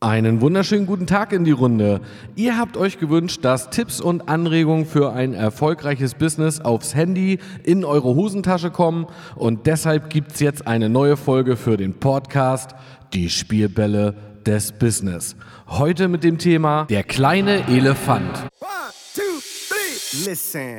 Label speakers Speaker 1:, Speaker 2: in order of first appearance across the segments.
Speaker 1: Einen wunderschönen guten Tag in die Runde. Ihr habt euch gewünscht, dass Tipps und Anregungen für ein erfolgreiches Business aufs Handy in eure Hosentasche kommen und deshalb gibt's jetzt eine neue Folge für den Podcast Die Spielbälle des Business. Heute mit dem Thema Der kleine Elefant.
Speaker 2: One, two, three. Listen.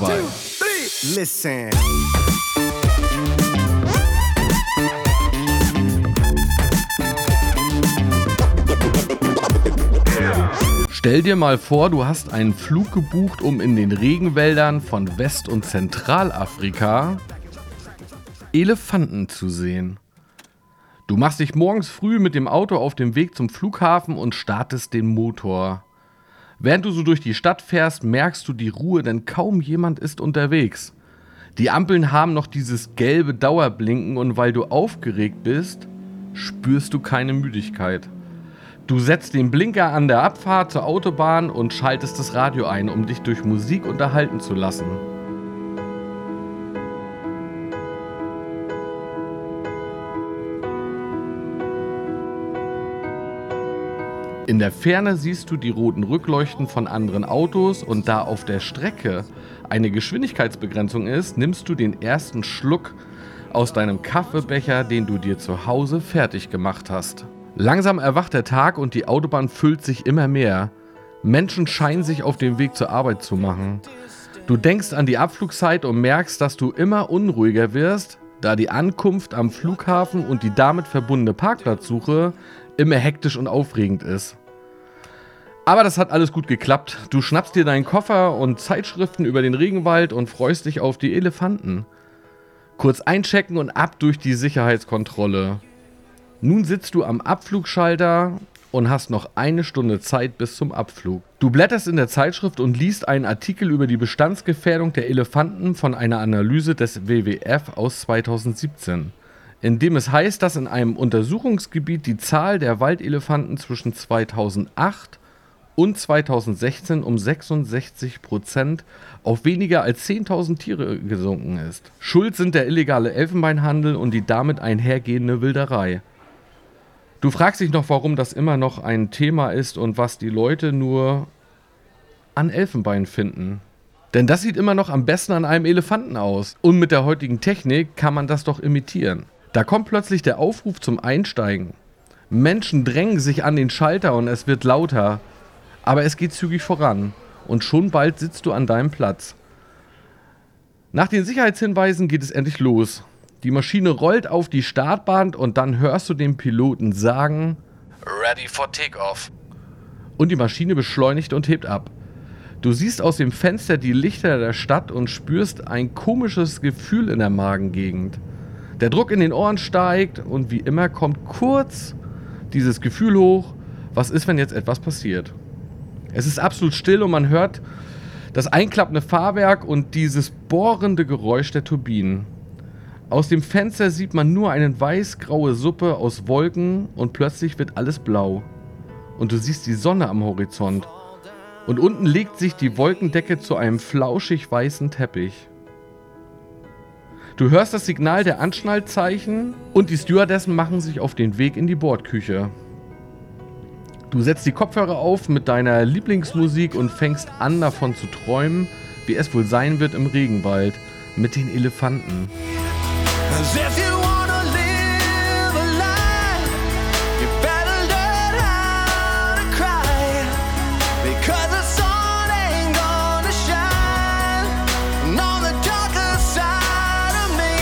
Speaker 2: Two, three. Listen.
Speaker 1: Stell dir mal vor, du hast einen Flug gebucht, um in den Regenwäldern von West- und Zentralafrika Elefanten zu sehen. Du machst dich morgens früh mit dem Auto auf dem Weg zum Flughafen und startest den Motor. Während du so durch die Stadt fährst, merkst du die Ruhe, denn kaum jemand ist unterwegs. Die Ampeln haben noch dieses gelbe Dauerblinken und weil du aufgeregt bist, spürst du keine Müdigkeit. Du setzt den Blinker an der Abfahrt zur Autobahn und schaltest das Radio ein, um dich durch Musik unterhalten zu lassen. In der Ferne siehst du die roten Rückleuchten von anderen Autos und da auf der Strecke eine Geschwindigkeitsbegrenzung ist, nimmst du den ersten Schluck aus deinem Kaffeebecher, den du dir zu Hause fertig gemacht hast. Langsam erwacht der Tag und die Autobahn füllt sich immer mehr. Menschen scheinen sich auf den Weg zur Arbeit zu machen. Du denkst an die Abflugzeit und merkst, dass du immer unruhiger wirst, da die Ankunft am Flughafen und die damit verbundene Parkplatzsuche immer hektisch und aufregend ist. Aber das hat alles gut geklappt. Du schnappst dir deinen Koffer und Zeitschriften über den Regenwald und freust dich auf die Elefanten. Kurz einchecken und ab durch die Sicherheitskontrolle. Nun sitzt du am Abflugschalter und hast noch eine Stunde Zeit bis zum Abflug. Du blätterst in der Zeitschrift und liest einen Artikel über die Bestandsgefährdung der Elefanten von einer Analyse des WWF aus 2017, in dem es heißt, dass in einem Untersuchungsgebiet die Zahl der Waldelefanten zwischen 2008 und 2016 um 66 Prozent auf weniger als 10.000 Tiere gesunken ist. Schuld sind der illegale Elfenbeinhandel und die damit einhergehende Wilderei. Du fragst dich noch, warum das immer noch ein Thema ist und was die Leute nur an Elfenbein finden. Denn das sieht immer noch am besten an einem Elefanten aus. Und mit der heutigen Technik kann man das doch imitieren. Da kommt plötzlich der Aufruf zum Einsteigen. Menschen drängen sich an den Schalter und es wird lauter. Aber es geht zügig voran. Und schon bald sitzt du an deinem Platz. Nach den Sicherheitshinweisen geht es endlich los. Die Maschine rollt auf die Startbahn und dann hörst du den Piloten sagen: Ready for Takeoff. Und die Maschine beschleunigt und hebt ab. Du siehst aus dem Fenster die Lichter der Stadt und spürst ein komisches Gefühl in der Magengegend. Der Druck in den Ohren steigt und wie immer kommt kurz dieses Gefühl hoch, was ist, wenn jetzt etwas passiert. Es ist absolut still und man hört das einklappende Fahrwerk und dieses bohrende Geräusch der Turbinen. Aus dem Fenster sieht man nur eine weiß-graue Suppe aus Wolken und plötzlich wird alles blau. Und du siehst die Sonne am Horizont. Und unten legt sich die Wolkendecke zu einem flauschig weißen Teppich. Du hörst das Signal der Anschnallzeichen und die Stewardessen machen sich auf den Weg in die Bordküche. Du setzt die Kopfhörer auf mit deiner Lieblingsmusik und fängst an davon zu träumen, wie es wohl sein wird im Regenwald mit den Elefanten.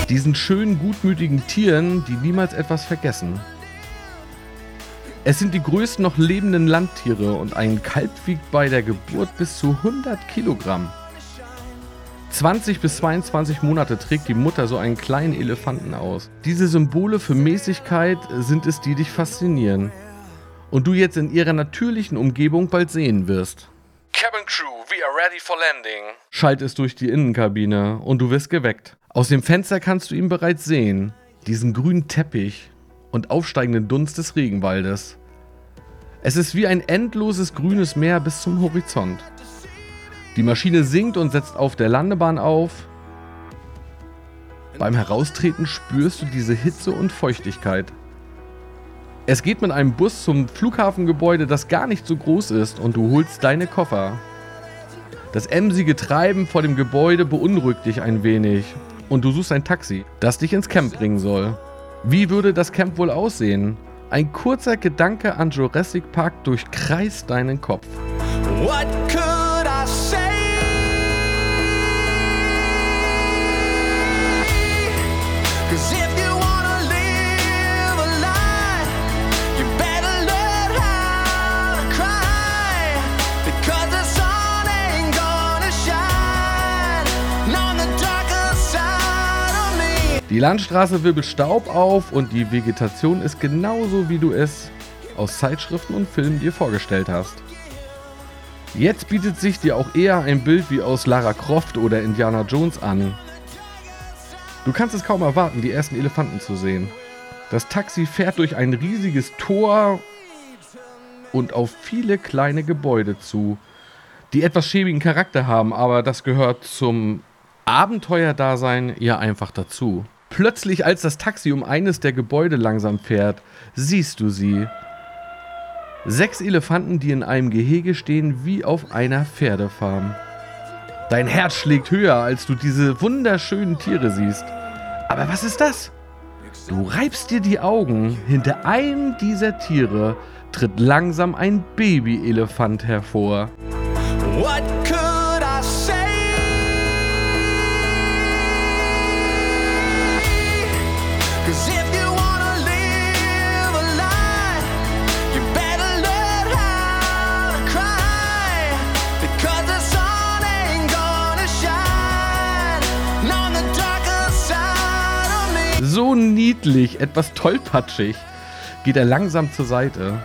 Speaker 1: Diesen schönen, gutmütigen Tieren, die niemals etwas vergessen. Es sind die größten noch lebenden Landtiere und ein Kalb wiegt bei der Geburt bis zu 100 Kilogramm. 20 bis 22 Monate trägt die Mutter so einen kleinen Elefanten aus. Diese Symbole für Mäßigkeit sind es, die dich faszinieren. Und du jetzt in ihrer natürlichen Umgebung bald sehen wirst. Cabin Crew, we are ready for landing. Schallt es durch die Innenkabine und du wirst geweckt. Aus dem Fenster kannst du ihn bereits sehen. Diesen grünen Teppich und aufsteigenden Dunst des Regenwaldes. Es ist wie ein endloses grünes Meer bis zum Horizont. Die Maschine sinkt und setzt auf der Landebahn auf. Beim Heraustreten spürst du diese Hitze und Feuchtigkeit. Es geht mit einem Bus zum Flughafengebäude, das gar nicht so groß ist, und du holst deine Koffer. Das emsige Treiben vor dem Gebäude beunruhigt dich ein wenig und du suchst ein Taxi, das dich ins Camp bringen soll. Wie würde das Camp wohl aussehen? Ein kurzer Gedanke an Jurassic Park durchkreist deinen Kopf.
Speaker 2: What could
Speaker 1: Die Landstraße wirbelt Staub auf und die Vegetation ist genauso, wie du es aus Zeitschriften und Filmen dir vorgestellt hast. Jetzt bietet sich dir auch eher ein Bild wie aus Lara Croft oder Indiana Jones an. Du kannst es kaum erwarten, die ersten Elefanten zu sehen. Das Taxi fährt durch ein riesiges Tor und auf viele kleine Gebäude zu, die etwas schäbigen Charakter haben, aber das gehört zum Abenteuerdasein ja einfach dazu. Plötzlich, als das Taxi um eines der Gebäude langsam fährt, siehst du sie. Sechs Elefanten, die in einem Gehege stehen wie auf einer Pferdefarm. Dein Herz schlägt höher, als du diese wunderschönen Tiere siehst. Aber was ist das? Du reibst dir die Augen. Hinter einem dieser Tiere tritt langsam ein Babyelefant hervor.
Speaker 2: What could
Speaker 1: So niedlich, etwas tollpatschig, geht er langsam zur Seite.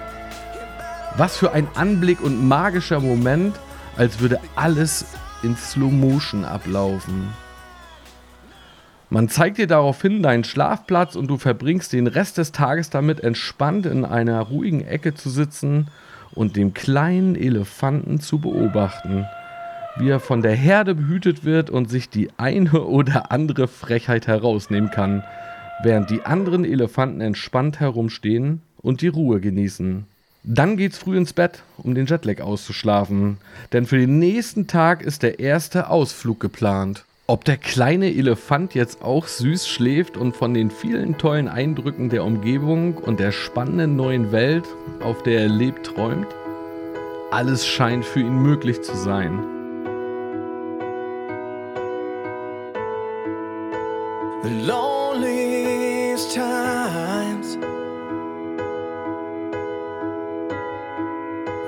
Speaker 1: Was für ein Anblick und magischer Moment, als würde alles in Slow Motion ablaufen. Man zeigt dir daraufhin deinen Schlafplatz und du verbringst den Rest des Tages damit, entspannt in einer ruhigen Ecke zu sitzen und den kleinen Elefanten zu beobachten, wie er von der Herde behütet wird und sich die eine oder andere Frechheit herausnehmen kann, während die anderen Elefanten entspannt herumstehen und die Ruhe genießen. Dann geht's früh ins Bett, um den Jetlag auszuschlafen, denn für den nächsten Tag ist der erste Ausflug geplant. Ob der kleine Elefant jetzt auch süß schläft und von den vielen tollen Eindrücken der Umgebung und der spannenden neuen Welt, auf der er lebt, träumt? Alles scheint für ihn möglich zu sein.
Speaker 2: The loneliest times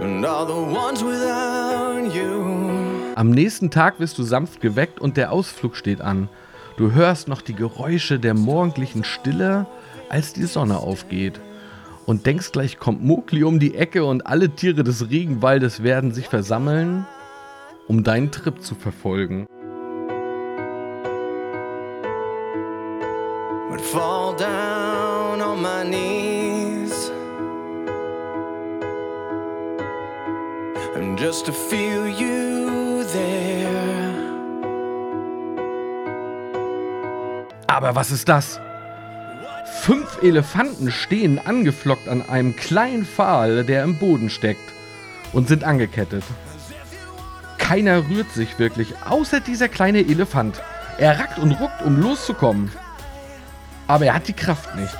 Speaker 2: and all the ones without you.
Speaker 1: Am nächsten Tag wirst du sanft geweckt und der Ausflug steht an. Du hörst noch die Geräusche der morgendlichen Stille, als die Sonne aufgeht. Und denkst gleich kommt Mowgli um die Ecke und alle Tiere des Regenwaldes werden sich versammeln, um deinen Trip zu verfolgen.
Speaker 2: My knees and just to feel you there.
Speaker 1: Aber was ist das? Fünf Elefanten stehen angeflockt an einem kleinen Pfahl, der im Boden steckt, und sind angekettet. Keiner rührt sich wirklich, außer dieser kleine Elefant. Er rackt und ruckt, um loszukommen. Aber er hat die Kraft nicht.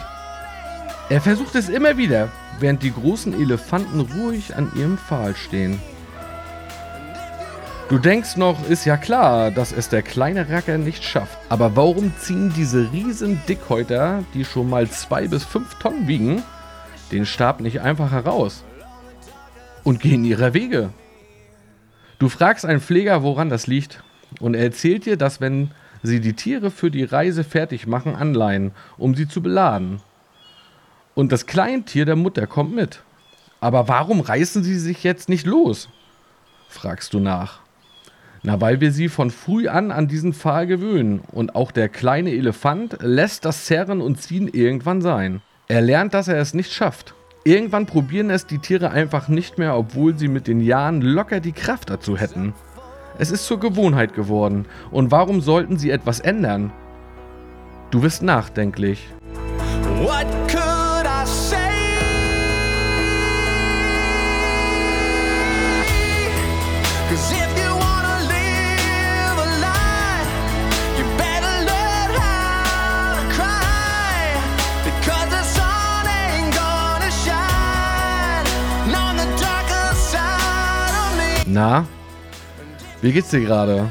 Speaker 1: Er versucht es immer wieder, während die großen Elefanten ruhig an ihrem Pfahl stehen. Du denkst noch, ist ja klar, dass es der kleine Racker nicht schafft. Aber warum ziehen diese riesen Dickhäuter, die schon mal zwei bis fünf Tonnen wiegen, den Stab nicht einfach heraus? Und gehen ihrer Wege? Du fragst einen Pfleger, woran das liegt. Und er erzählt dir, dass wenn sie die Tiere für die Reise fertig machen, anleihen, um sie zu beladen. Und das Kleintier der Mutter kommt mit. Aber warum reißen sie sich jetzt nicht los? fragst du nach. Na, weil wir sie von früh an an diesen Pfahl gewöhnen. Und auch der kleine Elefant lässt das Zerren und Ziehen irgendwann sein. Er lernt, dass er es nicht schafft. Irgendwann probieren es die Tiere einfach nicht mehr, obwohl sie mit den Jahren locker die Kraft dazu hätten. Es ist zur Gewohnheit geworden. Und warum sollten sie etwas ändern? Du wirst nachdenklich.
Speaker 2: What could
Speaker 1: Na, wie geht's dir gerade?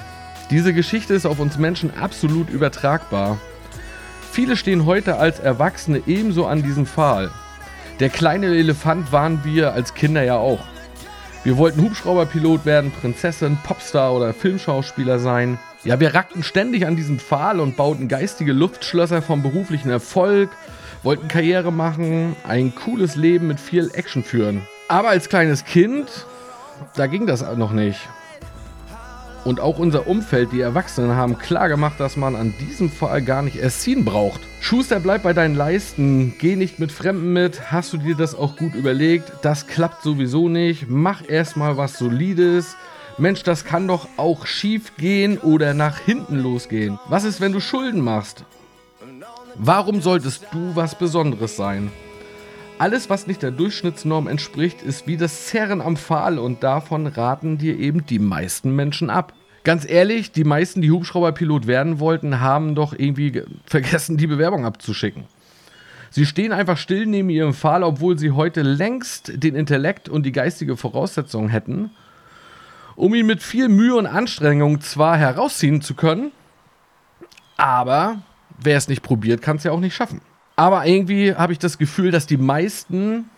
Speaker 1: Diese Geschichte ist auf uns Menschen absolut übertragbar. Viele stehen heute als Erwachsene ebenso an diesem Pfahl. Der kleine Elefant waren wir als Kinder ja auch. Wir wollten Hubschrauberpilot werden, Prinzessin, Popstar oder Filmschauspieler sein. Ja, wir rackten ständig an diesem Pfahl und bauten geistige Luftschlösser vom beruflichen Erfolg, wollten Karriere machen, ein cooles Leben mit viel Action führen. Aber als kleines Kind, da ging das noch nicht. Und auch unser Umfeld, die Erwachsenen, haben klar gemacht, dass man an diesem Fall gar nicht erst ziehen braucht. Schuster, bleib bei deinen Leisten, geh nicht mit Fremden mit, hast du dir das auch gut überlegt? Das klappt sowieso nicht, mach erstmal was Solides. Mensch, das kann doch auch schief gehen oder nach hinten losgehen. Was ist, wenn du Schulden machst? Warum solltest du was Besonderes sein? Alles, was nicht der Durchschnittsnorm entspricht, ist wie das Zerren am Pfahl und davon raten dir eben die meisten Menschen ab. Ganz ehrlich, die meisten, die Hubschrauberpilot werden wollten, haben doch irgendwie ge- vergessen, die Bewerbung abzuschicken. Sie stehen einfach still neben ihrem Pfahl, obwohl sie heute längst den Intellekt und die geistige Voraussetzung hätten, um ihn mit viel Mühe und Anstrengung zwar herausziehen zu können, aber wer es nicht probiert, kann es ja auch nicht schaffen. Aber irgendwie habe ich das Gefühl, dass die meisten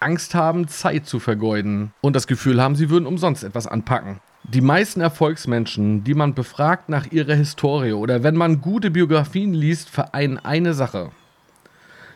Speaker 1: Angst haben, Zeit zu vergeuden und das Gefühl haben, sie würden umsonst etwas anpacken. Die meisten Erfolgsmenschen, die man befragt nach ihrer Historie oder wenn man gute Biografien liest, vereinen eine Sache.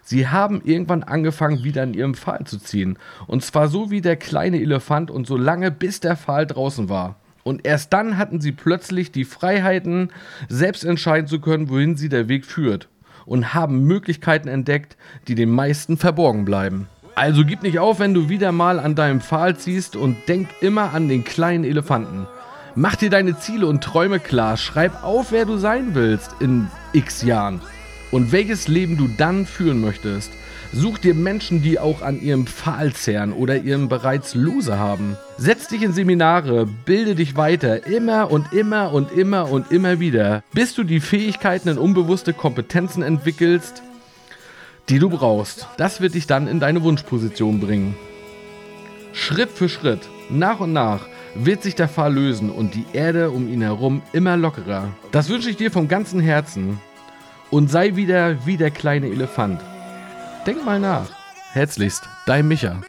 Speaker 1: Sie haben irgendwann angefangen, wieder in ihrem Pfahl zu ziehen. Und zwar so wie der kleine Elefant und so lange, bis der Pfahl draußen war. Und erst dann hatten sie plötzlich die Freiheiten, selbst entscheiden zu können, wohin sie der Weg führt. Und haben Möglichkeiten entdeckt, die den meisten verborgen bleiben. Also gib nicht auf, wenn du wieder mal an deinem Pfahl ziehst und denk immer an den kleinen Elefanten. Mach dir deine Ziele und Träume klar. Schreib auf, wer du sein willst in x Jahren und welches Leben du dann führen möchtest. Such dir Menschen, die auch an ihrem Pfahl zehren oder ihren bereits Lose haben. Setz dich in Seminare, bilde dich weiter, immer und immer und immer und immer wieder, bis du die Fähigkeiten und unbewusste Kompetenzen entwickelst, die du brauchst. Das wird dich dann in deine Wunschposition bringen. Schritt für Schritt, nach und nach, wird sich der Pfahl lösen und die Erde um ihn herum immer lockerer. Das wünsche ich dir vom ganzen Herzen und sei wieder wie der kleine Elefant. Denk mal nach. Herzlichst, dein Micha.